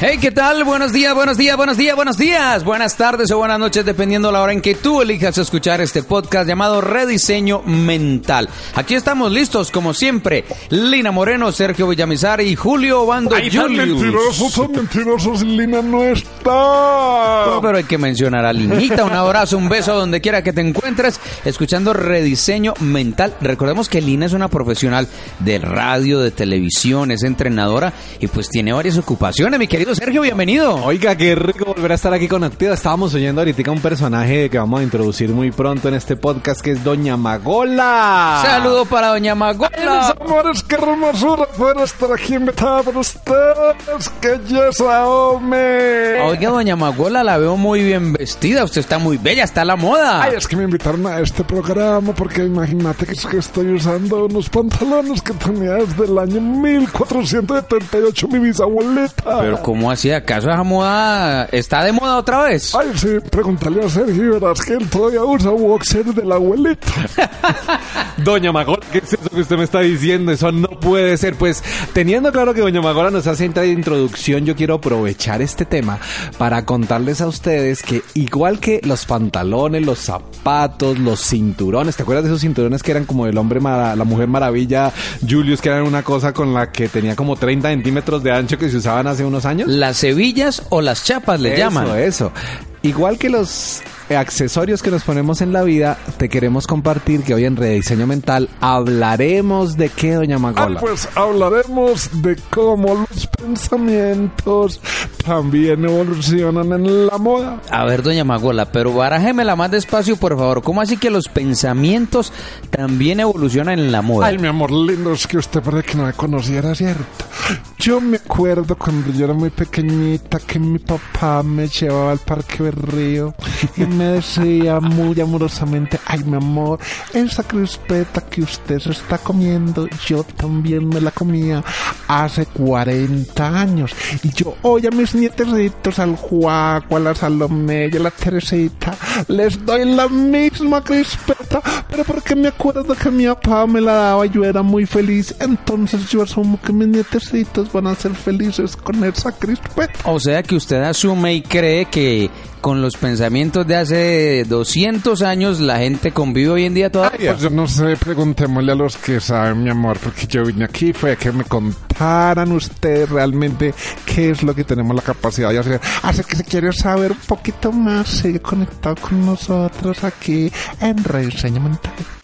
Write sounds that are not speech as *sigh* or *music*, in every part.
Hey, ¿qué tal? Buenos días, buenos días, buenos días, buenos días. Buenas tardes o buenas noches, dependiendo la hora en que tú elijas escuchar este podcast llamado Rediseño Mental. Aquí estamos listos, como siempre. Lina Moreno, Sergio Villamizar y Julio Obando Ay, tan Julius. mentirosos, tan mentirosos, Lina no está. No, pero hay que mencionar a Linita. Un abrazo, un beso donde quiera que te encuentres, escuchando Rediseño Mental. Recordemos que Lina es una profesional de radio, de televisión, es entrenadora y pues tiene varias ocupaciones. Mi querido Sergio, bienvenido. Oiga, qué rico volver a estar aquí conectado. Estábamos oyendo ahorita un personaje que vamos a introducir muy pronto en este podcast que es Doña Magola. Saludo para Doña Mis Magola. amores, qué hermosura poder estar aquí invitada por ustedes. ¡Qué belleza, hombre! Oiga, Doña Magola, la veo muy bien vestida. Usted está muy bella, está a la moda. Ay, es que me invitaron a este programa porque imagínate que, es que estoy usando unos pantalones que tenía desde el año 1478 mi bisabuelita. Pero ¿cómo así? ¿Acaso esa moda está de moda otra vez? Ay, sí, pregúntale a Sergio, verás que él todavía usa boxer de la abuelita. *laughs* Doña Magola, ¿qué es eso que usted me está diciendo? Eso no puede ser. Pues teniendo claro que Doña Magola nos hace esta introducción, yo quiero aprovechar este tema para contarles a ustedes que igual que los pantalones, los zapatos, los cinturones, ¿te acuerdas de esos cinturones que eran como el hombre, mara- la mujer maravilla, Julius, que eran una cosa con la que tenía como 30 centímetros de ancho que se usaban hace unos años? Las hebillas o las chapas le eso, llaman. Eso, Igual que los accesorios que nos ponemos en la vida, te queremos compartir que hoy en Rediseño Mental hablaremos de qué, Doña Ah, Magola. pues hablaremos de cómo los pensamientos también evolucionan en la moda. A ver, Doña Magola, pero barájemela más despacio, por favor. ¿Cómo así que los pensamientos también evolucionan en la moda? Ay, mi amor lindo, es que usted parece que no me conociera, ¿cierto? Yo me acuerdo cuando yo era muy pequeñita que mi papá me llevaba al parque del río y me decía muy amorosamente, ay, mi amor, esa crispeta que usted se está comiendo, yo también me la comía hace 40 años. Y yo, oye, a mis nietecitos, al Juaco, a la Salomé y a la Teresita, les doy la misma crispeta, pero porque me acuerdo que mi papá me la daba y yo era muy feliz, entonces yo asumo que mis nietecitos van a ser felices con esa crispeta. O sea que usted asume y cree que con los pensamientos de hace 200 años la gente convive hoy en día todavía. Pues yo no sé, preguntémosle a los que saben, mi amor, porque yo vine aquí fue a que me contaran ustedes realmente qué es lo que tenemos la capacidad de hacer. Así que si quieres saber un poquito más, sigue conectado con nosotros aquí en Rediseño Mental.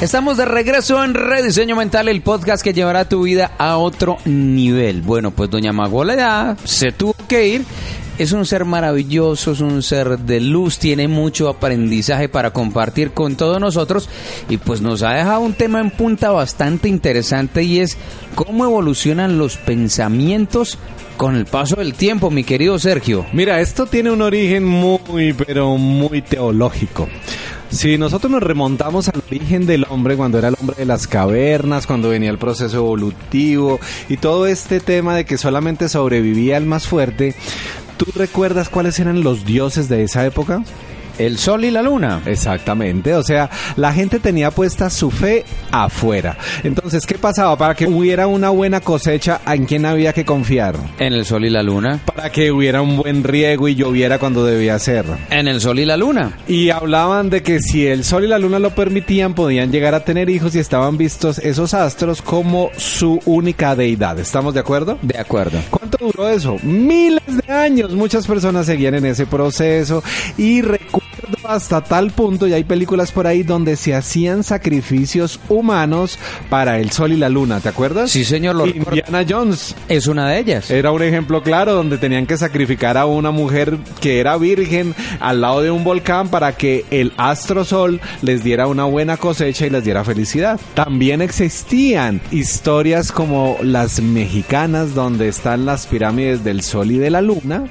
Estamos de regreso en Rediseño Mental, el podcast que llevará tu vida a otro nivel. Bueno, pues doña Magola ya se tuvo que ir. Es un ser maravilloso, es un ser de luz, tiene mucho aprendizaje para compartir con todos nosotros y pues nos ha dejado un tema en punta bastante interesante y es cómo evolucionan los pensamientos con el paso del tiempo, mi querido Sergio. Mira, esto tiene un origen muy, pero muy teológico. Si nosotros nos remontamos al origen del hombre, cuando era el hombre de las cavernas, cuando venía el proceso evolutivo y todo este tema de que solamente sobrevivía el más fuerte, ¿tú recuerdas cuáles eran los dioses de esa época? El sol y la luna. Exactamente, o sea, la gente tenía puesta su fe afuera. Entonces, ¿qué pasaba? Para que hubiera una buena cosecha, ¿en quién había que confiar? En el sol y la luna. Para que hubiera un buen riego y lloviera cuando debía ser. En el sol y la luna. Y hablaban de que si el sol y la luna lo permitían, podían llegar a tener hijos y estaban vistos esos astros como su única deidad. ¿Estamos de acuerdo? De acuerdo. ¿Cuánto duró eso? Miles de años. Muchas personas seguían en ese proceso y hasta tal punto, y hay películas por ahí donde se hacían sacrificios humanos para el sol y la luna, ¿te acuerdas? Sí, señor. Lo Indiana Jones. Es una de ellas. Era un ejemplo claro donde tenían que sacrificar a una mujer que era virgen al lado de un volcán para que el astro sol les diera una buena cosecha y les diera felicidad. También existían historias como las mexicanas donde están las pirámides del sol y de la luna,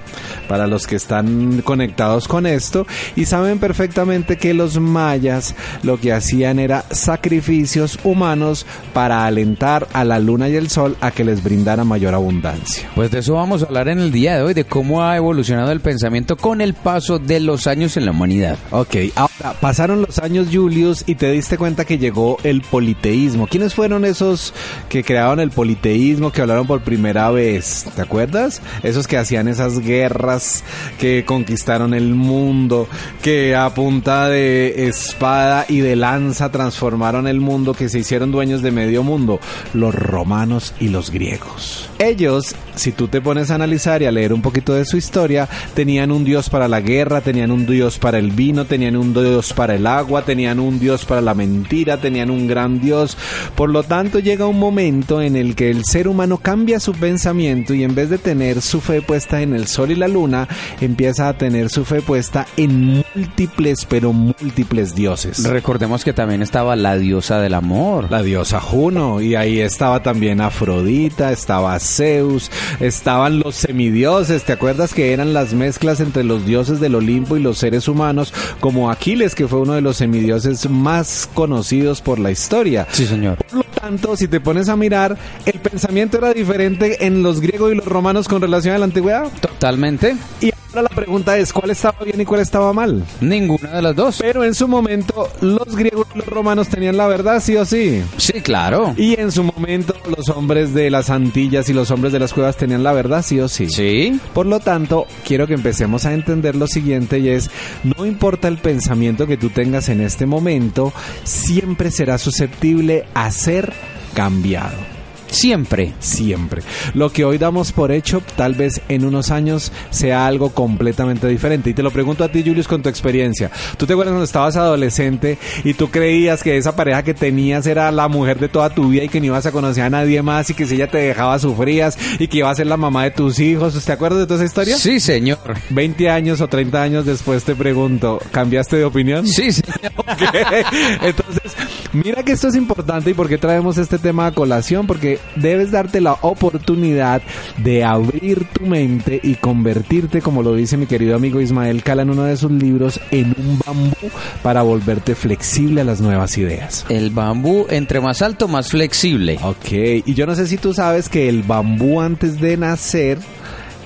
para los que están conectados con esto, y saben perfectamente que los mayas lo que hacían era sacrificios humanos para alentar a la luna y el sol a que les brindara mayor abundancia. Pues de eso vamos a hablar en el día de hoy, de cómo ha evolucionado el pensamiento con el paso de los años en la humanidad. Ok, ahora pasaron los años Julius y te diste cuenta que llegó el politeísmo. ¿Quiénes fueron esos que crearon el politeísmo, que hablaron por primera vez? ¿Te acuerdas? Esos que hacían esas guerras, que conquistaron el mundo, que a punta de espada y de lanza transformaron el mundo, que se hicieron dueños de medio mundo, los romanos y los griegos. Ellos, si tú te pones a analizar y a leer un poquito de su historia, tenían un dios para la guerra, tenían un dios para el vino, tenían un dios para el agua, tenían un dios para la mentira, tenían un gran dios. Por lo tanto, llega un momento en el que el ser humano cambia su pensamiento y en vez de tener su fe puesta en el sol y la luna, empieza a tener su fe puesta en múltiples, pero múltiples dioses. Recordemos que también estaba la diosa del amor. La diosa Juno, y ahí estaba también Afrodita, estaba Zeus, estaban los semidioses, ¿te acuerdas que eran las mezclas entre los dioses del Olimpo y los seres humanos, como Aquiles, que fue uno de los semidioses más conocidos por la historia? Sí, señor. Por lo tanto, si te pones a mirar, el pensamiento era diferente en los griegos y los romanos con relación a la antigüedad. Totalmente. Y ahora la pregunta es, ¿cuál estaba bien y cuál estaba mal? Ninguna de las dos. Pero en su momento, los griegos y los romanos tenían la verdad, sí o sí. Sí, claro. Y en su momento, los hombres de las Antillas y los hombres de las cuevas tenían la verdad, sí o sí. Sí. Por lo tanto, quiero que empecemos a entender lo siguiente y es, no importa el pensamiento que tú tengas en este momento, siempre será susceptible a ser cambiado. Siempre. Siempre. Lo que hoy damos por hecho, tal vez en unos años sea algo completamente diferente. Y te lo pregunto a ti, Julius, con tu experiencia. ¿Tú te acuerdas cuando estabas adolescente y tú creías que esa pareja que tenías era la mujer de toda tu vida y que no ibas a conocer a nadie más y que si ella te dejaba sufrías y que iba a ser la mamá de tus hijos? ¿Te acuerdas de toda esa historia? Sí, señor. 20 años o 30 años después te pregunto, ¿cambiaste de opinión? Sí, señor. *laughs* Entonces, mira que esto es importante y por qué traemos este tema a colación, porque debes darte la oportunidad de abrir tu mente y convertirte, como lo dice mi querido amigo Ismael Cala en uno de sus libros, en un bambú para volverte flexible a las nuevas ideas. El bambú, entre más alto, más flexible. Ok, y yo no sé si tú sabes que el bambú antes de nacer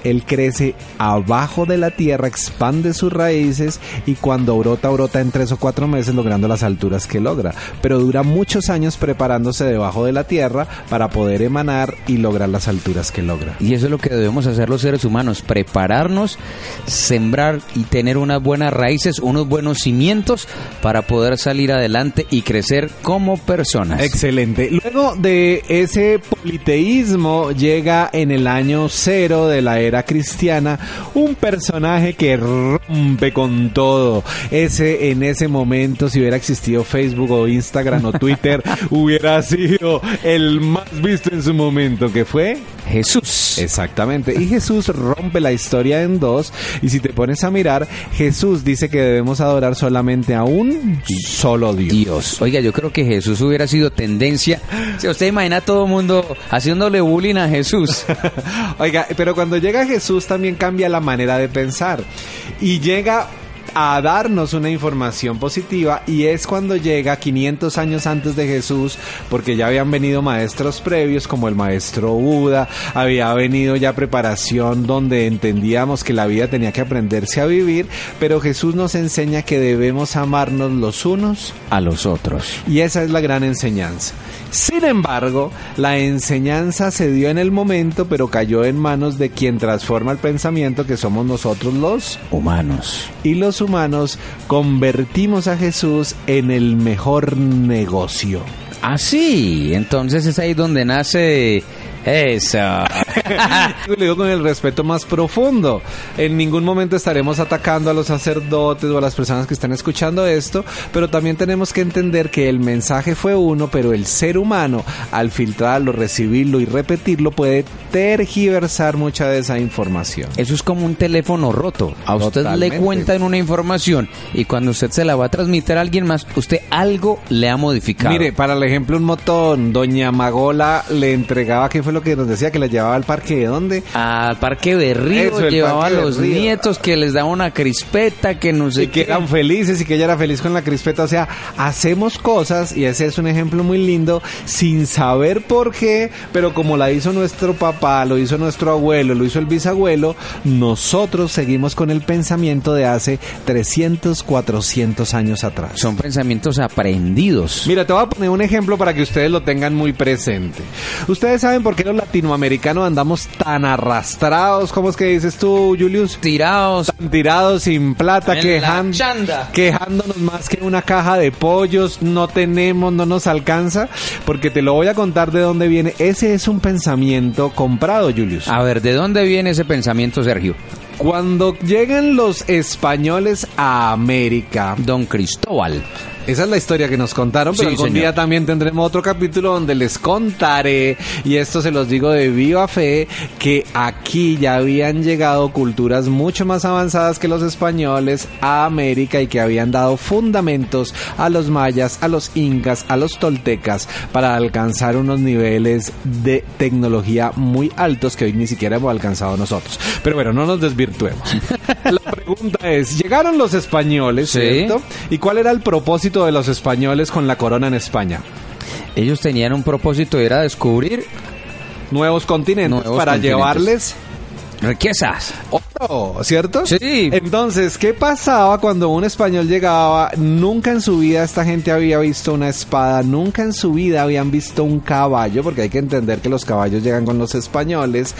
él crece abajo de la tierra, expande sus raíces y cuando brota, brota en tres o cuatro meses logrando las alturas que logra. Pero dura muchos años preparándose debajo de la tierra para poder emanar y lograr las alturas que logra. Y eso es lo que debemos hacer los seres humanos, prepararnos, sembrar y tener unas buenas raíces, unos buenos cimientos para poder salir adelante y crecer como personas. Excelente. Luego de ese politeísmo llega en el año cero de la era era cristiana, un personaje que rompe con todo. Ese en ese momento, si hubiera existido Facebook o Instagram o Twitter, *laughs* hubiera sido el más visto en su momento, que fue Jesús. Exactamente. Y Jesús rompe la historia en dos. Y si te pones a mirar, Jesús dice que debemos adorar solamente a un solo Dios. Dios. Oiga, yo creo que Jesús hubiera sido tendencia. Si usted imagina a todo el mundo haciéndole bullying a Jesús. *laughs* Oiga, pero cuando llega Jesús también cambia la manera de pensar. Y llega a darnos una información positiva y es cuando llega 500 años antes de Jesús, porque ya habían venido maestros previos como el maestro Buda, había venido ya preparación donde entendíamos que la vida tenía que aprenderse a vivir, pero Jesús nos enseña que debemos amarnos los unos a los otros. Y esa es la gran enseñanza. Sin embargo, la enseñanza se dio en el momento, pero cayó en manos de quien transforma el pensamiento, que somos nosotros los humanos. Y los humanos convertimos a Jesús en el mejor negocio. Ah, sí. Entonces es ahí donde nace eso. *laughs* Lo digo con el respeto más profundo. En ningún momento estaremos atacando a los sacerdotes o a las personas que están escuchando esto, pero también tenemos que entender que el mensaje fue uno, pero el ser humano, al filtrarlo, recibirlo y repetirlo, puede tergiversar mucha de esa información. Eso es como un teléfono roto. A usted le cuentan una información y cuando usted se la va a transmitir a alguien más, usted algo le ha modificado. Mire, para el ejemplo, un motón, doña Magola le entregaba, ¿qué fue lo que nos decía? Que la llevaba al parque de dónde? Al parque de Río, llevaba a los nietos que les daba una crispeta, que no sé y que eran felices y que ella era feliz con la crispeta. O sea, hacemos cosas, y ese es un ejemplo muy lindo, sin saber por qué, pero como la hizo nuestro papá, lo hizo nuestro abuelo, lo hizo el bisabuelo, nosotros seguimos con el pensamiento de hace 300, 400 años atrás. Son pensamientos aprendidos. Mira, te voy a poner un ejemplo para que ustedes lo tengan muy presente. Ustedes saben por qué los latinoamericanos andamos tan arrastrados, ¿cómo es que dices tú, Julius? Tirados. Tan tirados sin plata, quejando, quejándonos más que una caja de pollos, no tenemos, no nos alcanza, porque te lo voy a contar de dónde viene. Ese es un pensamiento comprado, Julius. A ver, ¿de dónde viene ese pensamiento, Sergio? Cuando llegan los españoles a América, Don Cristóbal esa es la historia que nos contaron, pero algún día también tendremos otro capítulo donde les contaré, y esto se los digo de viva fe, que aquí ya habían llegado culturas mucho más avanzadas que los españoles a América y que habían dado fundamentos a los mayas, a los incas, a los toltecas para alcanzar unos niveles de tecnología muy altos que hoy ni siquiera hemos alcanzado nosotros. Pero bueno, no nos desvirtuemos. *laughs* La pregunta es, llegaron los españoles, ¿cierto? ¿Y cuál era el propósito de los españoles con la corona en España? Ellos tenían un propósito, era descubrir nuevos continentes para llevarles riquezas. ¿Cierto? Sí. Entonces, ¿qué pasaba cuando un español llegaba? Nunca en su vida esta gente había visto una espada, nunca en su vida habían visto un caballo, porque hay que entender que los caballos llegan con los españoles.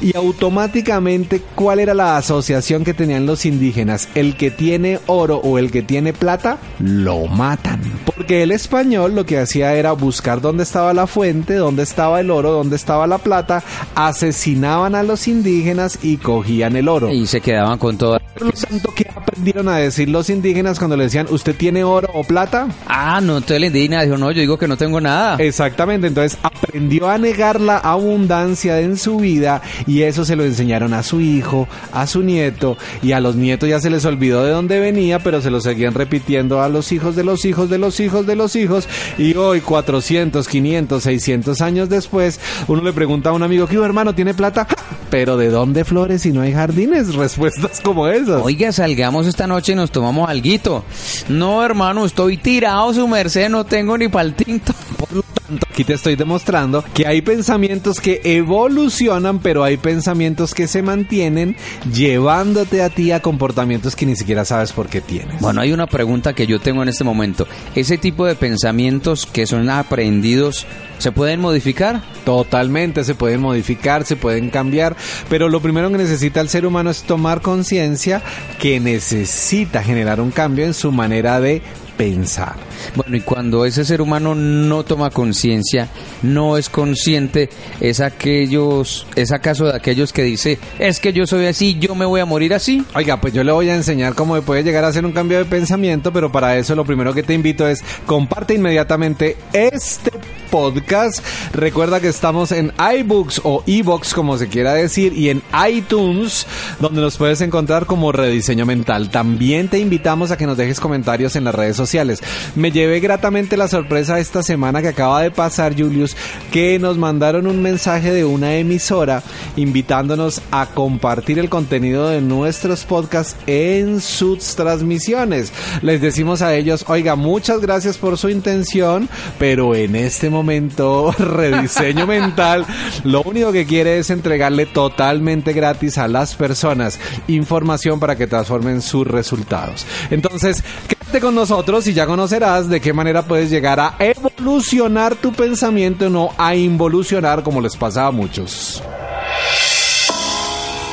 Y automáticamente, ¿cuál era la asociación que tenían los indígenas? El que tiene oro o el que tiene plata, lo matan. Porque el español lo que hacía era buscar dónde estaba la fuente, dónde estaba el oro, dónde estaba la plata, asesinaban a los indígenas y cogían el oro. Y se quedaban con todo. Lo tanto, ¿qué aprendieron a decir los indígenas cuando le decían, ¿usted tiene oro o plata? Ah, no, entonces el indígena dijo, no, yo digo que no tengo nada. Exactamente, entonces aprendió a negar la abundancia en su vida y eso se lo enseñaron a su hijo, a su nieto y a los nietos ya se les olvidó de dónde venía, pero se lo seguían repitiendo a los hijos de los hijos de los hijos de los hijos y hoy 400, 500, 600 años después, uno le pregunta a un amigo, ¿qué hermano tiene plata? Pero ¿de dónde flores si no hay jardines? Respuestas como esas. Oiga, salgamos esta noche y nos tomamos alguito. No, hermano, estoy tirado su merced, no tengo ni pal tinto. Por lo aquí te estoy demostrando que hay pensamientos que evolucionan, pero hay pensamientos que se mantienen llevándote a ti a comportamientos que ni siquiera sabes por qué tienes. Bueno, hay una pregunta que yo tengo en este momento. ¿Ese tipo de pensamientos que son aprendidos se pueden modificar? Totalmente, se pueden modificar, se pueden cambiar, pero lo primero que necesita el ser humano es tomar conciencia que necesita generar un cambio en su manera de pensar. Bueno, y cuando ese ser humano no toma conciencia, no es consciente es aquellos, es acaso de aquellos que dice, es que yo soy así, yo me voy a morir así. Oiga, pues yo le voy a enseñar cómo puede llegar a hacer un cambio de pensamiento, pero para eso lo primero que te invito es comparte inmediatamente este podcast. Recuerda que estamos en iBooks o eBooks, como se quiera decir, y en iTunes, donde nos puedes encontrar como Rediseño Mental. También te invitamos a que nos dejes comentarios en las redes sociales. Me llevé gratamente la sorpresa esta semana que acaba de pasar, Julius, que nos mandaron un mensaje de una emisora invitándonos a compartir el contenido de nuestros podcasts en sus transmisiones. Les decimos a ellos, oiga, muchas gracias por su intención, pero en este momento, *laughs* rediseño mental, lo único que quiere es entregarle totalmente gratis a las personas información para que transformen sus resultados. Entonces, quédate con nosotros y ya conocerás de qué manera puedes llegar a evolucionar tu pensamiento, no a involucionar como les pasa a muchos.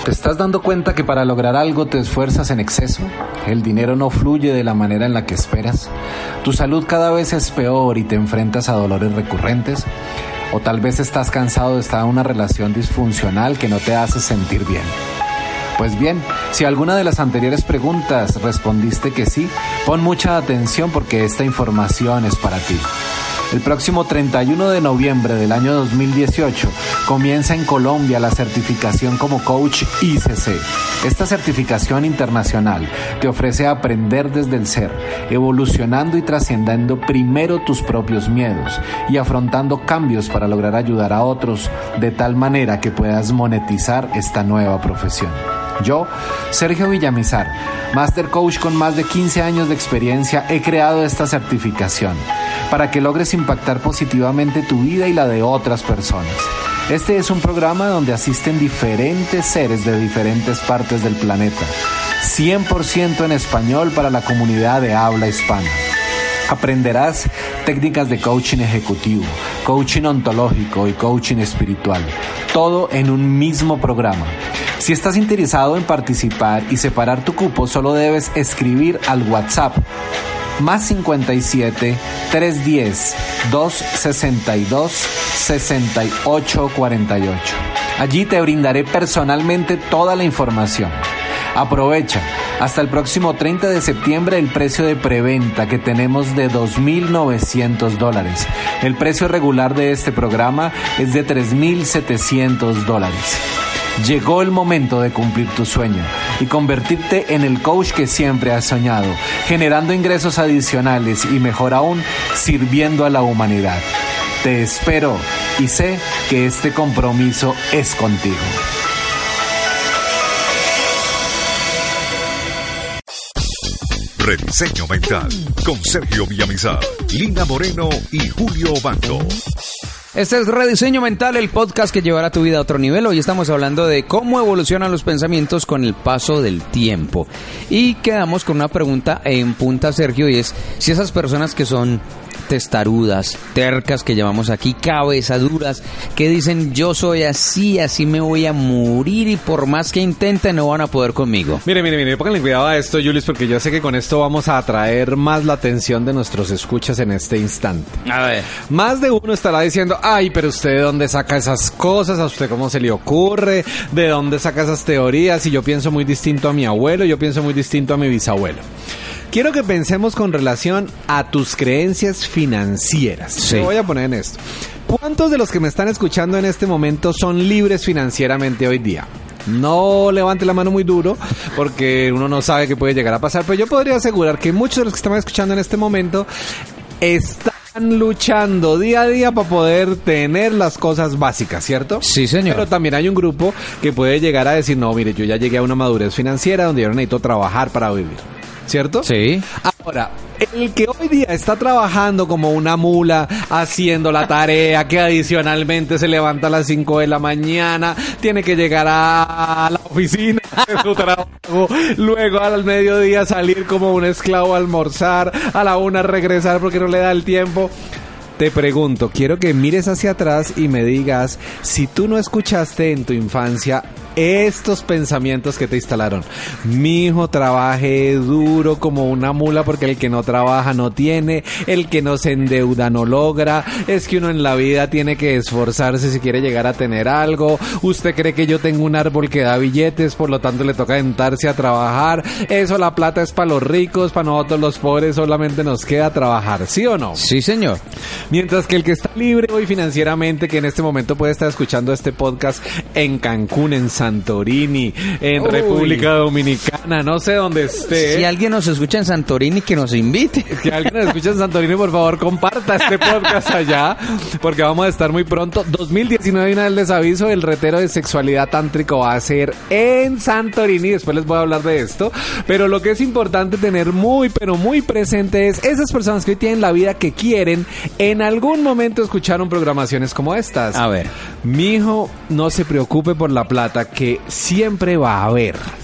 ¿Te estás dando cuenta que para lograr algo te esfuerzas en exceso? El dinero no fluye de la manera en la que esperas. Tu salud cada vez es peor y te enfrentas a dolores recurrentes. O tal vez estás cansado de estar en una relación disfuncional que no te hace sentir bien. Pues bien, si alguna de las anteriores preguntas respondiste que sí, pon mucha atención porque esta información es para ti. El próximo 31 de noviembre del año 2018 comienza en Colombia la certificación como coach ICC. Esta certificación internacional te ofrece aprender desde el ser, evolucionando y trascendiendo primero tus propios miedos y afrontando cambios para lograr ayudar a otros de tal manera que puedas monetizar esta nueva profesión. Yo, Sergio Villamizar, Master Coach con más de 15 años de experiencia, he creado esta certificación para que logres impactar positivamente tu vida y la de otras personas. Este es un programa donde asisten diferentes seres de diferentes partes del planeta, 100% en español para la comunidad de habla hispana. Aprenderás técnicas de coaching ejecutivo, coaching ontológico y coaching espiritual, todo en un mismo programa. Si estás interesado en participar y separar tu cupo, solo debes escribir al WhatsApp más 57 310 262 6848. Allí te brindaré personalmente toda la información. Aprovecha. Hasta el próximo 30 de septiembre el precio de preventa que tenemos de 2.900 dólares. El precio regular de este programa es de 3.700 dólares. Llegó el momento de cumplir tu sueño y convertirte en el coach que siempre has soñado, generando ingresos adicionales y mejor aún, sirviendo a la humanidad. Te espero y sé que este compromiso es contigo. Rediseño Mental con Sergio Villamizar, Lina Moreno y Julio Bando. Este es Rediseño Mental, el podcast que llevará tu vida a otro nivel. Hoy estamos hablando de cómo evolucionan los pensamientos con el paso del tiempo. Y quedamos con una pregunta en punta, Sergio, y es si esas personas que son testarudas, tercas que llamamos aquí, cabezaduras, que dicen yo soy así, así me voy a morir y por más que intenten no van a poder conmigo. Mire, mire, mire, pónganle cuidado a esto, Julius, porque yo sé que con esto vamos a atraer más la atención de nuestros escuchas en este instante. A ver. Más de uno estará diciendo, ay, pero usted de dónde saca esas cosas, a usted cómo se le ocurre, de dónde saca esas teorías, y yo pienso muy distinto a mi abuelo, yo pienso muy distinto a mi bisabuelo. Quiero que pensemos con relación a tus creencias financieras. Sí. Me voy a poner en esto. ¿Cuántos de los que me están escuchando en este momento son libres financieramente hoy día? No levante la mano muy duro porque uno no sabe qué puede llegar a pasar, pero yo podría asegurar que muchos de los que están escuchando en este momento están luchando día a día para poder tener las cosas básicas, ¿cierto? Sí, señor. Pero también hay un grupo que puede llegar a decir, no, mire, yo ya llegué a una madurez financiera donde yo no necesito trabajar para vivir. ¿Cierto? Sí. Ahora, el que hoy día está trabajando como una mula, haciendo la tarea, que adicionalmente se levanta a las 5 de la mañana, tiene que llegar a la oficina de su *laughs* trabajo, luego al mediodía salir como un esclavo a almorzar, a la una regresar porque no le da el tiempo. Te pregunto, quiero que mires hacia atrás y me digas si tú no escuchaste en tu infancia estos pensamientos que te instalaron. Mi hijo trabaje duro como una mula porque el que no trabaja no tiene, el que no se endeuda no logra, es que uno en la vida tiene que esforzarse si quiere llegar a tener algo, usted cree que yo tengo un árbol que da billetes, por lo tanto le toca sentarse a trabajar, eso la plata es para los ricos, para nosotros los pobres solamente nos queda trabajar, ¿sí o no? Sí, señor. Mientras que el que está libre hoy financieramente, que en este momento puede estar escuchando este podcast en Cancún, en Santorini, en Uy. República Dominicana, no sé dónde esté. Si alguien nos escucha en Santorini, que nos invite. Que alguien nos escuche en Santorini, por favor, comparta este podcast *laughs* allá, porque vamos a estar muy pronto. 2019, y una vez les aviso, el retero de sexualidad tántrico va a ser en Santorini. Después les voy a hablar de esto. Pero lo que es importante tener muy, pero muy presente es esas personas que hoy tienen la vida que quieren, en algún momento escucharon programaciones como estas. A ver. Mi hijo, no se preocupe por la plata, que siempre va a haber.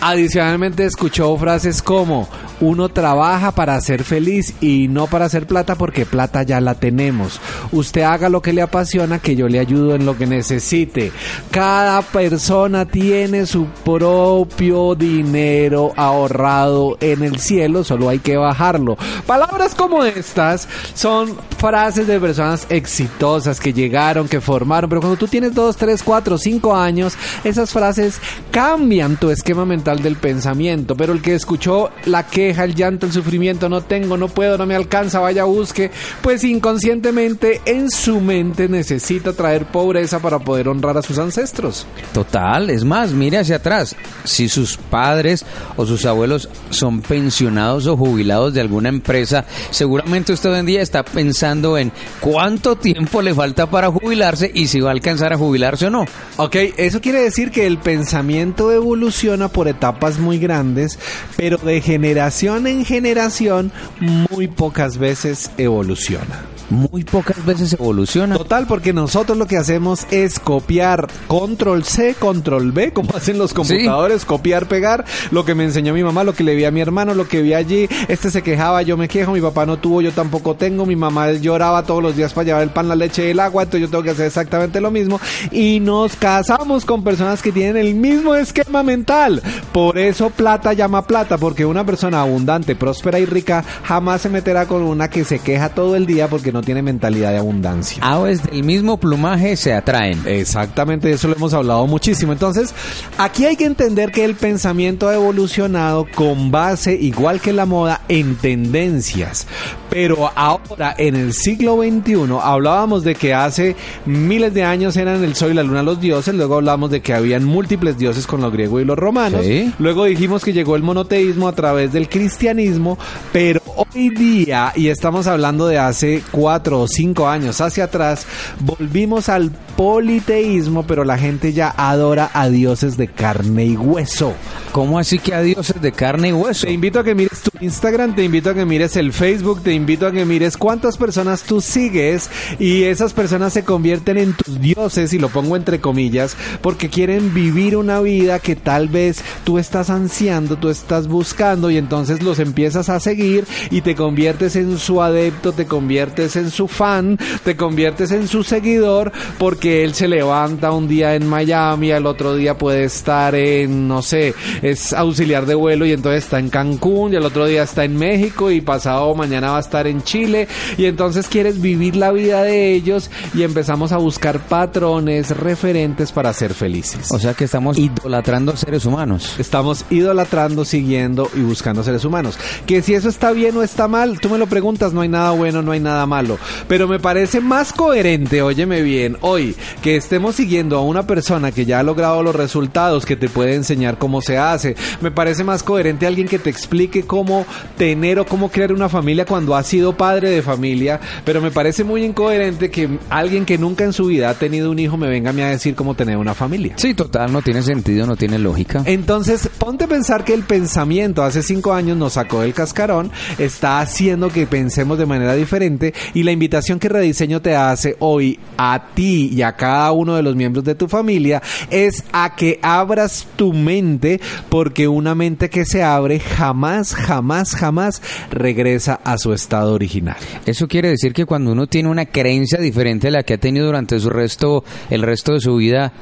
Adicionalmente escuchó frases como uno trabaja para ser feliz y no para hacer plata porque plata ya la tenemos. Usted haga lo que le apasiona que yo le ayudo en lo que necesite. Cada persona tiene su propio dinero ahorrado en el cielo, solo hay que bajarlo. Palabras como estas son frases de personas exitosas que llegaron, que formaron, pero cuando tú tienes 2, 3, 4, 5 años, esas frases cambian tu esquema mental del pensamiento, pero el que escuchó la queja, el llanto, el sufrimiento, no tengo, no puedo, no me alcanza, vaya busque, pues inconscientemente en su mente necesita traer pobreza para poder honrar a sus ancestros. Total, es más, mire hacia atrás. Si sus padres o sus abuelos son pensionados o jubilados de alguna empresa, seguramente usted hoy en día está pensando en cuánto tiempo le falta para jubilarse y si va a alcanzar a jubilarse o no. Ok, eso quiere decir que el pensamiento evoluciona por etapas muy grandes, pero de generación en generación muy pocas veces evoluciona. Muy pocas veces evoluciona. Total, porque nosotros lo que hacemos es copiar control C, control B, como *laughs* hacen los computadores, copiar, pegar, lo que me enseñó mi mamá, lo que le vi a mi hermano, lo que vi allí, este se quejaba, yo me quejo, mi papá no tuvo, yo tampoco tengo, mi mamá lloraba todos los días para llevar el pan, la leche y el agua, entonces yo tengo que hacer exactamente lo mismo y nos casamos con personas que tienen el mismo esquema mental. Por eso plata llama plata, porque una persona abundante, próspera y rica jamás se meterá con una que se queja todo el día porque no tiene mentalidad de abundancia. Aves del mismo plumaje se atraen. Exactamente, eso lo hemos hablado muchísimo. Entonces, aquí hay que entender que el pensamiento ha evolucionado con base, igual que la moda, en tendencias. Pero ahora, en el siglo XXI, hablábamos de que hace miles de años eran el sol y la luna los dioses, luego hablamos de que habían múltiples dioses con los griegos y los romanos, Sí. Luego dijimos que llegó el monoteísmo a través del cristianismo, pero hoy día, y estamos hablando de hace cuatro o cinco años hacia atrás, volvimos al politeísmo, pero la gente ya adora a dioses de carne y hueso. ¿Cómo así que a dioses de carne y hueso? Te invito a que mires tu Instagram, te invito a que mires el Facebook, te invito a que mires cuántas personas tú sigues y esas personas se convierten en tus dioses, y lo pongo entre comillas, porque quieren vivir una vida que tal vez tú estás ansiando, tú estás buscando y entonces los empiezas a seguir y te conviertes en su adepto, te conviertes en su fan, te conviertes en su seguidor porque él se levanta un día en Miami, al otro día puede estar en, no sé, es auxiliar de vuelo y entonces está en Cancún y al otro día está en México y pasado mañana va a estar en Chile y entonces quieres vivir la vida de ellos y empezamos a buscar patrones referentes para ser felices. O sea que estamos idolatrando seres humanos. Estamos idolatrando, siguiendo y buscando seres humanos. Que si eso está bien o está mal, tú me lo preguntas, no hay nada bueno, no hay nada malo. Pero me parece más coherente, óyeme bien, hoy que estemos siguiendo a una persona que ya ha logrado los resultados, que te puede enseñar cómo se hace. Me parece más coherente alguien que te explique cómo tener o cómo crear una familia cuando ha sido padre de familia. Pero me parece muy incoherente que alguien que nunca en su vida ha tenido un hijo me venga a mí a decir cómo tener una familia. Sí, total, no tiene sentido, no tiene lógica. Entonces, ponte a pensar que el pensamiento hace cinco años nos sacó del cascarón, está haciendo que pensemos de manera diferente y la invitación que Rediseño te hace hoy a ti y a cada uno de los miembros de tu familia es a que abras tu mente porque una mente que se abre jamás, jamás, jamás regresa a su estado original. Eso quiere decir que cuando uno tiene una creencia diferente a la que ha tenido durante su resto, el resto de su vida,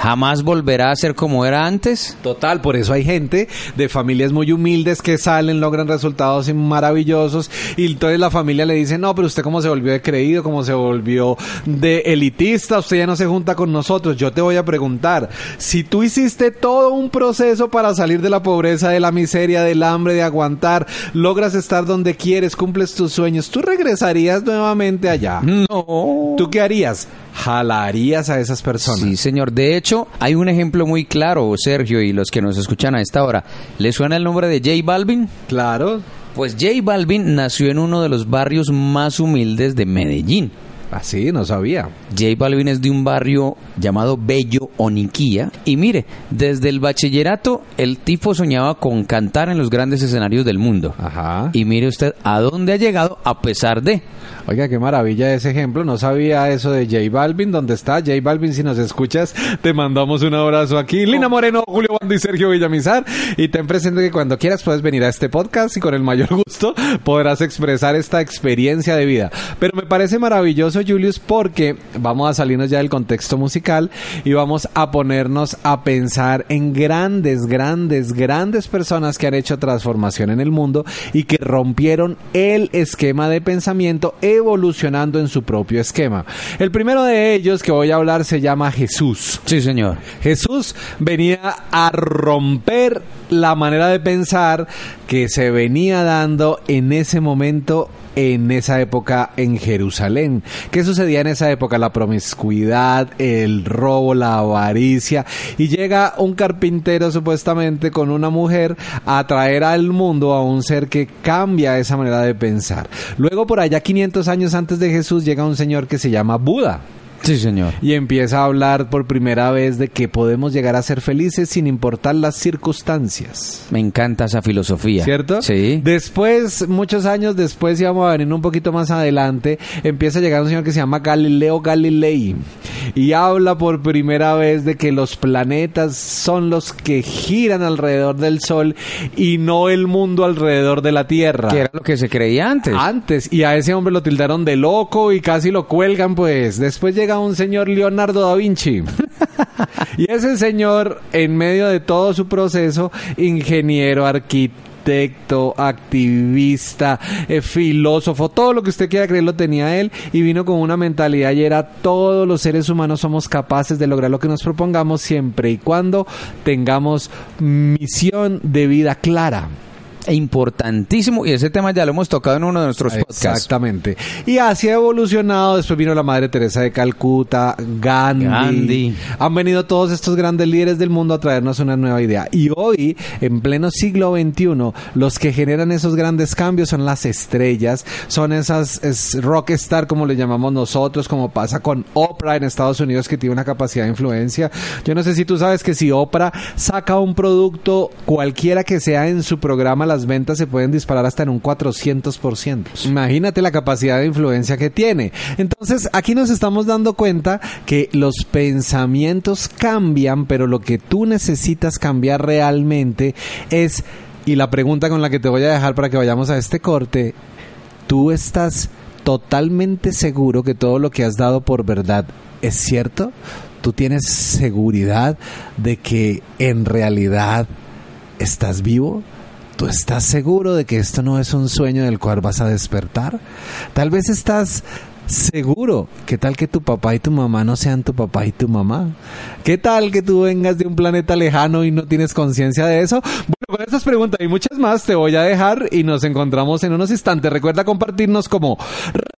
jamás volverá a ser como era antes. Total, por eso hay gente de familias muy humildes que salen, logran resultados maravillosos y entonces la familia le dice, no, pero usted cómo se volvió de creído, cómo se volvió de elitista, usted ya no se junta con nosotros. Yo te voy a preguntar, si tú hiciste todo un proceso para salir de la pobreza, de la miseria, del hambre, de aguantar, logras estar donde quieres, cumples tus sueños, ¿tú regresarías nuevamente allá? No. ¿Tú qué harías? ¿Jalarías a esas personas? Sí, señor. De hecho, hay un ejemplo muy claro, Sergio, y los que nos escuchan a esta hora. ¿Le suena el nombre de J Balvin? Claro. Pues J Balvin nació en uno de los barrios más humildes de Medellín. Así, no sabía. J Balvin es de un barrio llamado Bello Oniquía. Y mire, desde el bachillerato, el tipo soñaba con cantar en los grandes escenarios del mundo. Ajá. Y mire usted a dónde ha llegado a pesar de. Oiga, qué maravilla ese ejemplo. No sabía eso de J Balvin. ¿Dónde está J Balvin? Si nos escuchas, te mandamos un abrazo aquí. Lina Moreno, Julio Bando y Sergio Villamizar. Y ten presente que cuando quieras puedes venir a este podcast y con el mayor gusto podrás expresar esta experiencia de vida. Pero me parece maravilloso, Julius, porque vamos a salirnos ya del contexto musical y vamos a ponernos a pensar en grandes, grandes, grandes personas que han hecho transformación en el mundo y que rompieron el esquema de pensamiento evolucionando en su propio esquema. El primero de ellos que voy a hablar se llama Jesús. Sí, señor. Jesús venía a romper la manera de pensar que se venía dando en ese momento en esa época en Jerusalén. ¿Qué sucedía en esa época? La promiscuidad, el robo, la avaricia. Y llega un carpintero supuestamente con una mujer a traer al mundo a un ser que cambia esa manera de pensar. Luego por allá 500 años antes de Jesús llega un señor que se llama Buda. Sí, señor. Y empieza a hablar por primera vez de que podemos llegar a ser felices sin importar las circunstancias. Me encanta esa filosofía. ¿Cierto? Sí. Después, muchos años después, y vamos a venir un poquito más adelante, empieza a llegar un señor que se llama Galileo Galilei. Y habla por primera vez de que los planetas son los que giran alrededor del Sol y no el mundo alrededor de la Tierra. Que era lo que se creía antes. Antes. Y a ese hombre lo tildaron de loco y casi lo cuelgan, pues. Después llega un señor Leonardo da Vinci. y ese señor, en medio de todo su proceso, ingeniero, arquitecto, activista, eh, filósofo, todo lo que usted quiera creer lo tenía él y vino con una mentalidad y era todos los seres humanos somos capaces de lograr lo que nos propongamos siempre y cuando tengamos misión de vida clara e importantísimo y ese tema ya lo hemos tocado en uno de nuestros podcasts. Exactamente. Y así ha evolucionado. Después vino la Madre Teresa de Calcuta, Gandhi. Gandhi. Han venido todos estos grandes líderes del mundo a traernos una nueva idea. Y hoy, en pleno siglo XXI, los que generan esos grandes cambios son las estrellas, son esas es rockstar como le llamamos nosotros, como pasa con Oprah en Estados Unidos que tiene una capacidad de influencia. Yo no sé si tú sabes que si Oprah saca un producto cualquiera que sea en su programa las ventas se pueden disparar hasta en un 400%. Imagínate la capacidad de influencia que tiene. Entonces, aquí nos estamos dando cuenta que los pensamientos cambian, pero lo que tú necesitas cambiar realmente es, y la pregunta con la que te voy a dejar para que vayamos a este corte, tú estás totalmente seguro que todo lo que has dado por verdad es cierto? ¿Tú tienes seguridad de que en realidad estás vivo? ¿Tú estás seguro de que esto no es un sueño del cual vas a despertar? Tal vez estás seguro. ¿Qué tal que tu papá y tu mamá no sean tu papá y tu mamá? ¿Qué tal que tú vengas de un planeta lejano y no tienes conciencia de eso? Bueno, con estas preguntas y muchas más te voy a dejar y nos encontramos en unos instantes. Recuerda compartirnos como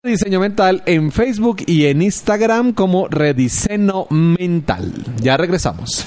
Rediseño Mental en Facebook y en Instagram como Rediseño Mental. Ya regresamos.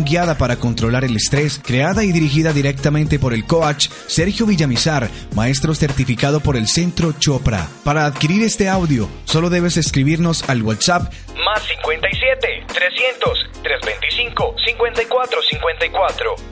guiada para controlar el estrés, creada y dirigida directamente por el coach Sergio Villamizar, maestro certificado por el Centro Chopra. Para adquirir este audio, solo debes escribirnos al WhatsApp Más 57 300 325 54 54.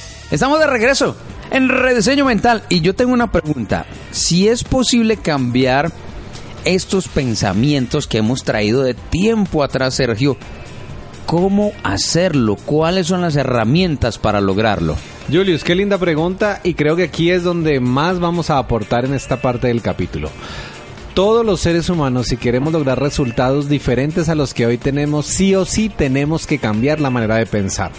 Estamos de regreso en Rediseño Mental y yo tengo una pregunta. Si es posible cambiar estos pensamientos que hemos traído de tiempo atrás, Sergio, ¿cómo hacerlo? ¿Cuáles son las herramientas para lograrlo? Julius, qué linda pregunta y creo que aquí es donde más vamos a aportar en esta parte del capítulo. Todos los seres humanos, si queremos lograr resultados diferentes a los que hoy tenemos, sí o sí tenemos que cambiar la manera de pensar.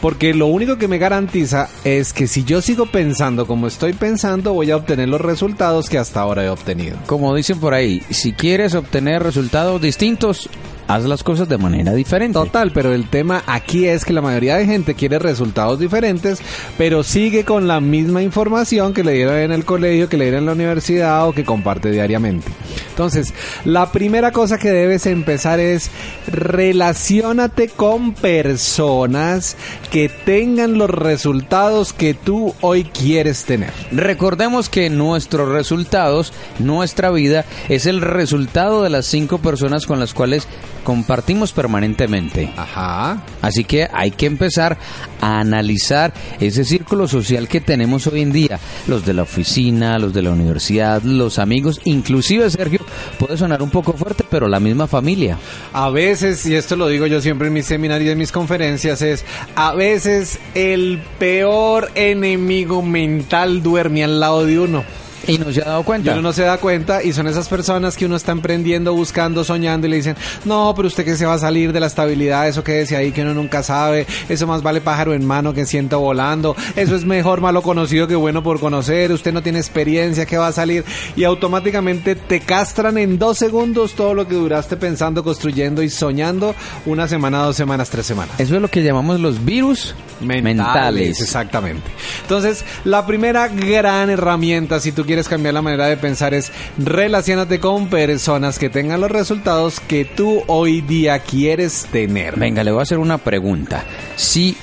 Porque lo único que me garantiza es que si yo sigo pensando como estoy pensando, voy a obtener los resultados que hasta ahora he obtenido. Como dicen por ahí, si quieres obtener resultados distintos, haz las cosas de manera diferente. Total, pero el tema aquí es que la mayoría de gente quiere resultados diferentes, pero sigue con la misma información que le dieron en el colegio, que le dieron en la universidad o que comparte diariamente. Entonces, la primera cosa que debes empezar es relacionate con personas que tengan los resultados que tú hoy quieres tener. Recordemos que nuestros resultados, nuestra vida, es el resultado de las cinco personas con las cuales compartimos permanentemente. Ajá. Así que hay que empezar a analizar ese círculo social que tenemos hoy en día. Los de la oficina, los de la universidad, los amigos, inclusive Sergio, puede sonar un poco fuerte, pero la misma familia. A veces, y esto lo digo yo siempre en mis seminarios y en mis conferencias, es a veces el peor enemigo mental duerme al lado de uno. Y no se ha dado Y cuenta. uno no se da cuenta y son esas personas que uno está emprendiendo, buscando, soñando y le dicen, no, pero usted que se va a salir de la estabilidad, eso que decía ahí que uno nunca sabe, eso más vale pájaro en mano que ciento volando, eso es mejor malo conocido que bueno por conocer, usted no tiene experiencia, que va a salir y automáticamente te castran en dos segundos todo lo que duraste pensando, construyendo y soñando una semana, dos semanas, tres semanas. Eso es lo que llamamos los virus mentales. Exactamente. Entonces, la primera gran herramienta, si tú quieres cambiar la manera de pensar, es relacionate con personas que tengan los resultados que tú hoy día quieres tener. Venga, le voy a hacer una pregunta. Si,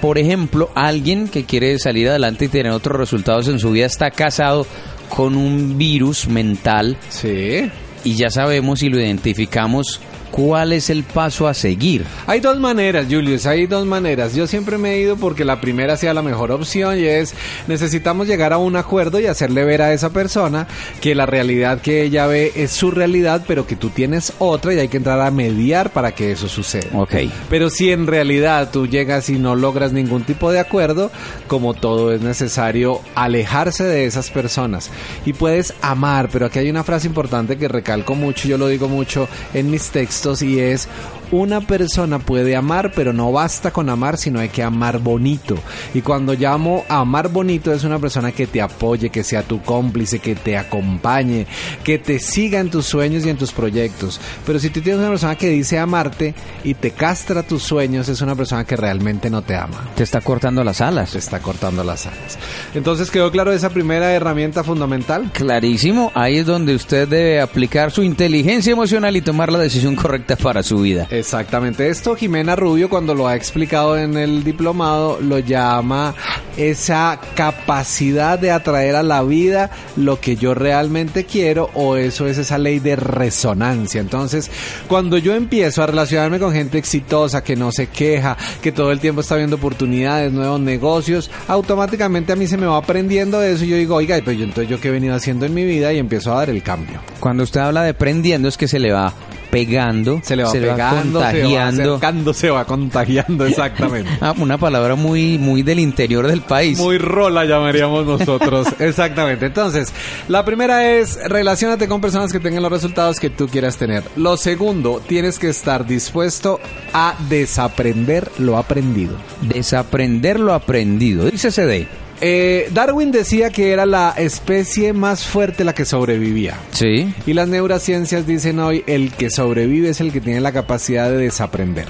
por ejemplo, alguien que quiere salir adelante y tener otros resultados en su vida está casado con un virus mental Sí. y ya sabemos y lo identificamos, ¿cuál es el paso a seguir? Hay dos maneras, Julius, hay dos maneras. Yo siempre me he ido porque la primera sea la mejor opción y es necesitamos llegar a un acuerdo y hacerle ver a esa persona que la realidad que ella ve es su realidad, pero que tú tienes otra y hay que entrar a mediar para que eso suceda. Ok. Pero si en realidad tú llegas y no logras ningún tipo de acuerdo, como todo es necesario alejarse de esas personas. Y puedes amar, pero aquí hay una frase importante que recalco mucho, yo lo digo mucho en mis textos y es una persona puede amar, pero no basta con amar, sino hay que amar bonito. Y cuando llamo a amar bonito es una persona que te apoye, que sea tu cómplice, que te acompañe, que te siga en tus sueños y en tus proyectos. Pero si tú tienes una persona que dice amarte y te castra tus sueños, es una persona que realmente no te ama. Te está cortando las alas. Te está cortando las alas. Entonces, ¿quedó claro esa primera herramienta fundamental? Clarísimo, ahí es donde usted debe aplicar su inteligencia emocional y tomar la decisión correcta para su vida. Exactamente. Esto Jimena Rubio cuando lo ha explicado en el diplomado lo llama esa capacidad de atraer a la vida lo que yo realmente quiero o eso es esa ley de resonancia. Entonces, cuando yo empiezo a relacionarme con gente exitosa que no se queja, que todo el tiempo está viendo oportunidades, nuevos negocios, automáticamente a mí se me va aprendiendo eso y yo digo, oiga, pues yo entonces yo qué he venido haciendo en mi vida y empiezo a dar el cambio. Cuando usted habla de prendiendo es que se le va pegando, Se le va pegando, contagiando. se va acercando, se va contagiando, exactamente. *laughs* Ah, una palabra muy, muy del interior del país. Muy rola llamaríamos nosotros. *laughs* Exactamente. Entonces, la primera es relacionate con personas que tengan los resultados que tú quieras tener. Lo segundo, tienes que estar dispuesto a desaprender lo aprendido. Desaprender lo aprendido. Dice CD. Eh, Darwin decía que era la especie más fuerte la que sobrevivía. Sí. Y las neurociencias dicen hoy el que sobrevive es el que tiene la capacidad de desaprender.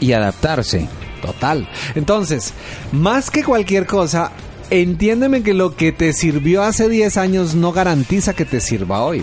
Y adaptarse. Total. Entonces, más que cualquier cosa, entiéndeme que lo que te sirvió hace 10 años no garantiza que te sirva hoy.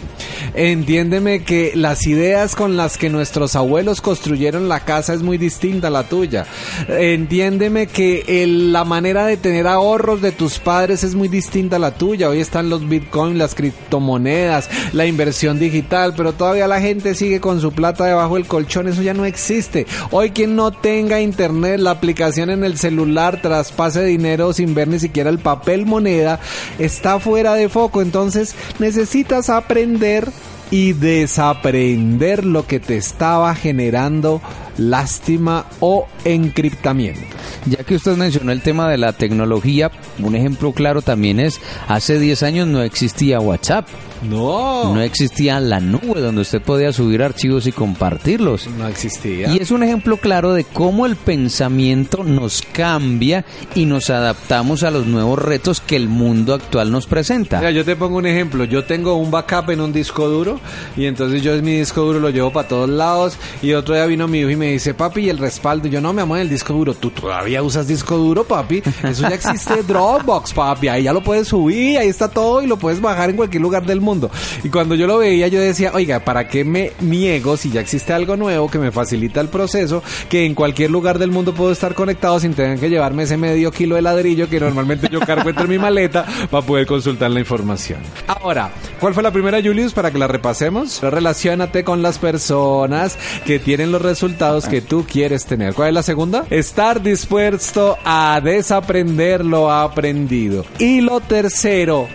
Entiéndeme que las ideas con las que nuestros abuelos construyeron la casa es muy distinta a la tuya. Entiéndeme que la manera de tener ahorros de tus padres es muy distinta a la tuya. Hoy están los bitcoins, las criptomonedas, la inversión digital, pero todavía la gente sigue con su plata debajo del colchón. Eso ya no existe. Hoy quien no tenga internet, la aplicación en el celular, traspase dinero sin ver ni siquiera el papel moneda, está fuera de foco. Entonces necesitas aprender y desaprender lo que te estaba generando lástima o encriptamiento. Ya que usted mencionó el tema de la tecnología, un ejemplo claro también es, hace 10 años no existía WhatsApp, No, no existía la nube donde usted podía subir archivos y compartirlos. no existía. Y es un ejemplo claro de cómo el pensamiento nos cambia y nos adaptamos a los nuevos retos que el mundo actual nos presenta. Mira, yo te pongo un ejemplo. Yo tengo un backup en un disco duro y entonces yo mi disco duro lo llevo para todos lados y otro día vino mi hijo y me dice, papi, ¿y el respaldo? Yo, no, me amo el disco duro. ¿Tú todavía usas disco duro, papi? Eso ya existe Dropbox, papi. Ahí ya lo puedes subir, ahí está todo y lo puedes bajar en cualquier lugar del mundo. Y cuando yo lo veía, yo decía, oiga, ¿para qué me niego si ya existe algo nuevo que me facilita el proceso? Que en cualquier lugar del mundo puedo estar conectado sin tener que llevarme ese medio kilo de ladrillo que normalmente yo cargo entre mi maleta para poder consultar la información. Ahora, ¿cuál fue la primera, Julius, para que la repasemos? Relaciónate con las personas que tienen los resultados que tú quieres tener. ¿Cuál es la segunda? Estar dispuesto a desaprender lo aprendido. Y lo tercero,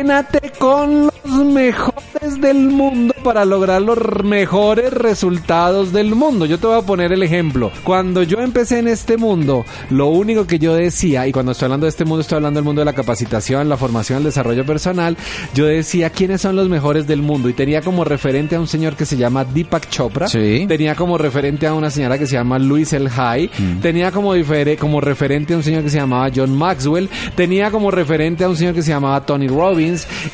entrénate con los mejores del mundo para lograr los mejores resultados del mundo. Yo te voy a poner el ejemplo. Cuando yo empecé en este mundo, lo único que yo decía, y cuando estoy hablando de este mundo, estoy hablando del mundo de la capacitación, la formación, el desarrollo personal, yo decía quiénes son los mejores del mundo y tenía como referente a un señor que se llama Deepak Chopra, Sí. tenía como referente a una señora que se llama Luis El Hay, tenía como, como referente a un señor que se llamaba John Maxwell, tenía como referente a un señor que se llamaba Tony Robbins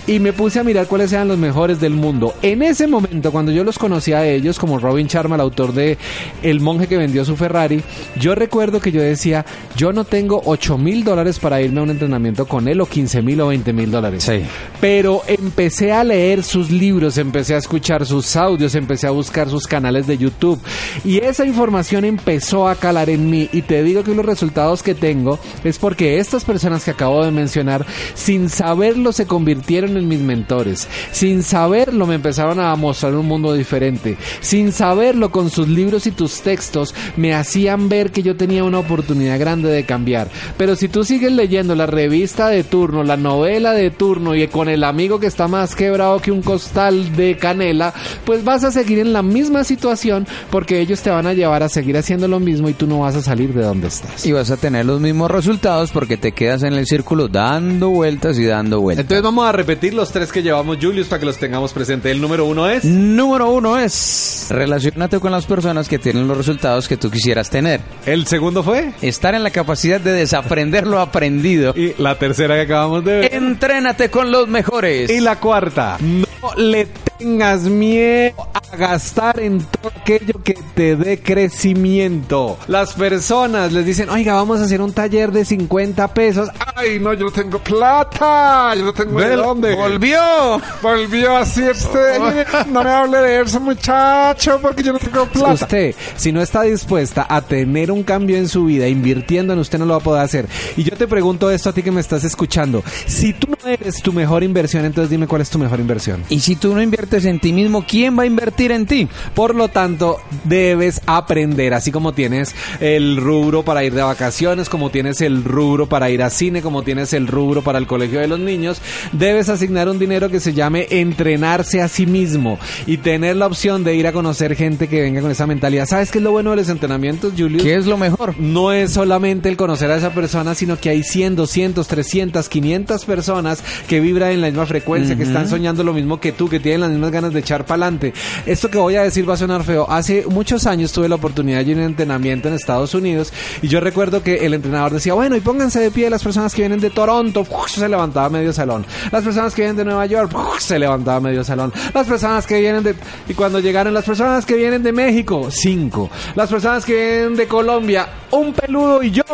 y me puse a mirar cuáles eran los mejores del mundo. En ese momento, cuando yo los conocí a ellos, como Robin Sharma, el autor de El monje que vendió su Ferrari, yo recuerdo que yo decía, yo no tengo 8 mil dólares para irme a un entrenamiento con él o 15 mil o 20 mil dólares. Sí. Pero empecé a leer sus libros, empecé a escuchar sus audios, empecé a buscar sus canales de YouTube y esa información empezó a calar en mí y te digo que los resultados que tengo es porque estas personas que acabo de mencionar sin saberlo se convirtieron en mis mentores, sin saberlo me empezaron a mostrar un mundo diferente, sin saberlo con sus libros y tus textos me hacían ver que yo tenía una oportunidad grande de cambiar. Pero si tú sigues leyendo la revista de turno, la novela de turno y con el amigo que está más quebrado que un costal de canela, pues vas a seguir en la misma situación porque ellos te van a llevar a seguir haciendo lo mismo y tú no vas a salir de donde estás. Y vas a tener los mismos resultados porque te quedas en el círculo dando vueltas y dando vueltas. Entonces vamos a repetir los tres que llevamos Julius para que los tengamos presente. El número uno es... Número uno es relacionate con las personas que tienen los resultados que tú quisieras tener. El segundo fue... Estar en la capacidad de desaprender lo aprendido. Y la tercera que acabamos de ver. Entrénate con los mejores. Y la cuarta, no le tengas miedo a gastar en todo aquello que te dé crecimiento. Las personas les dicen, oiga, vamos a hacer un taller de 50 pesos. Ay, no, yo no tengo plata. Yo no tengo de dónde. ¡Volvió! Volvió así usted *laughs* no me hable de eso, muchacho, porque yo no tengo plata. Usted, si no está dispuesta a tener un cambio en su vida invirtiendo en usted, no lo va a poder hacer. Y yo te pregunto esto a ti que me estás escuchando. Si tú no eres tu mejor inversión, entonces dime cuál es tu mejor inversión. Y si tú no inviertes en ti mismo, ¿quién va a invertir en ti? Por lo tanto, debes aprender, así como tienes el rubro para ir de vacaciones, como tienes el rubro para ir a cine, como tienes el rubro para el colegio de los niños, debes asignar un dinero que se llame entrenarse a sí mismo y tener la opción de ir a conocer gente que venga con esa mentalidad. ¿Sabes qué es lo bueno de los entrenamientos, Julius? ¿Qué es lo mejor? No es solamente el conocer a esa persona, sino que hay 100, 200, 300, 500 personas que vibran en la misma frecuencia, que están soñando lo mismo que tú, que tienen las mismas ganas de echar para adelante. Esto que voy a decir va a sonar feo. Hace muchos años tuve la oportunidad de ir a un entrenamiento en Estados Unidos y yo recuerdo que el entrenador decía, bueno, y pónganse de pie las personas que vienen de Toronto, se levantaba medio salón. Las personas que vienen de Nueva York, se levantaba medio salón. Las personas que vienen de... Y cuando llegaron las personas que vienen de México, cinco. Las personas que vienen de Colombia, un peludo y yo.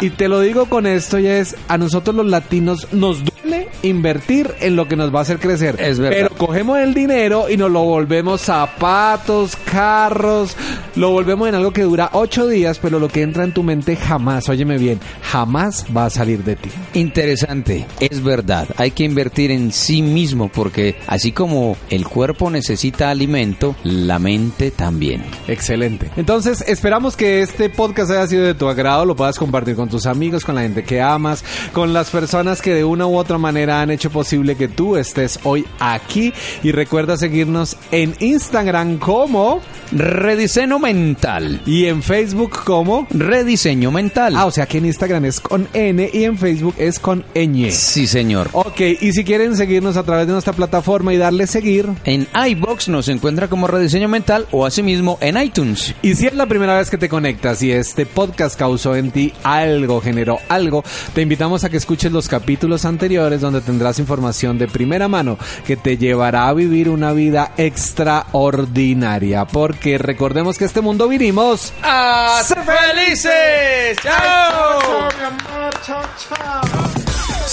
y te lo digo con esto y es, a nosotros los latinos nos duele invertir en lo que nos va a hacer crecer. Es verdad. Pero cogemos el dinero y nos lo volvemos zapatos, carros, lo volvemos en algo que dura ocho días, pero lo que entra en tu mente jamás, óyeme bien, jamás va a salir de ti. Interesante, es verdad. Hay que invertir en sí mismo porque así como el cuerpo necesita alimento, la mente también. Excelente. Entonces, esperamos que este podcast haya sido de tu agrado, lo puedas compartir con tus amigos, con la gente que amas, con las personas que de una u otra manera han hecho posible que tú estés hoy aquí. Y recuerda seguirnos en Instagram como Rediseño mental. y en Facebook como. Rediseño mental. Ah, o sea que en Instagram es con N y en Facebook es con ñ. Sí, señor. Ok, y si quieren seguirnos a través de nuestra plataforma y darle seguir, En iBox nos encuentra como Rediseño mental o asimismo en iTunes. Y si es la primera vez que te conectas y este podcast causó en ti algo, generó algo, te invitamos a que escuches los capítulos anteriores donde tendrás información de primera mano que te llevará a vivir una vida extraordinaria. Porque recordemos que este mundo vinimos ¡A ser felices! ¡Chao!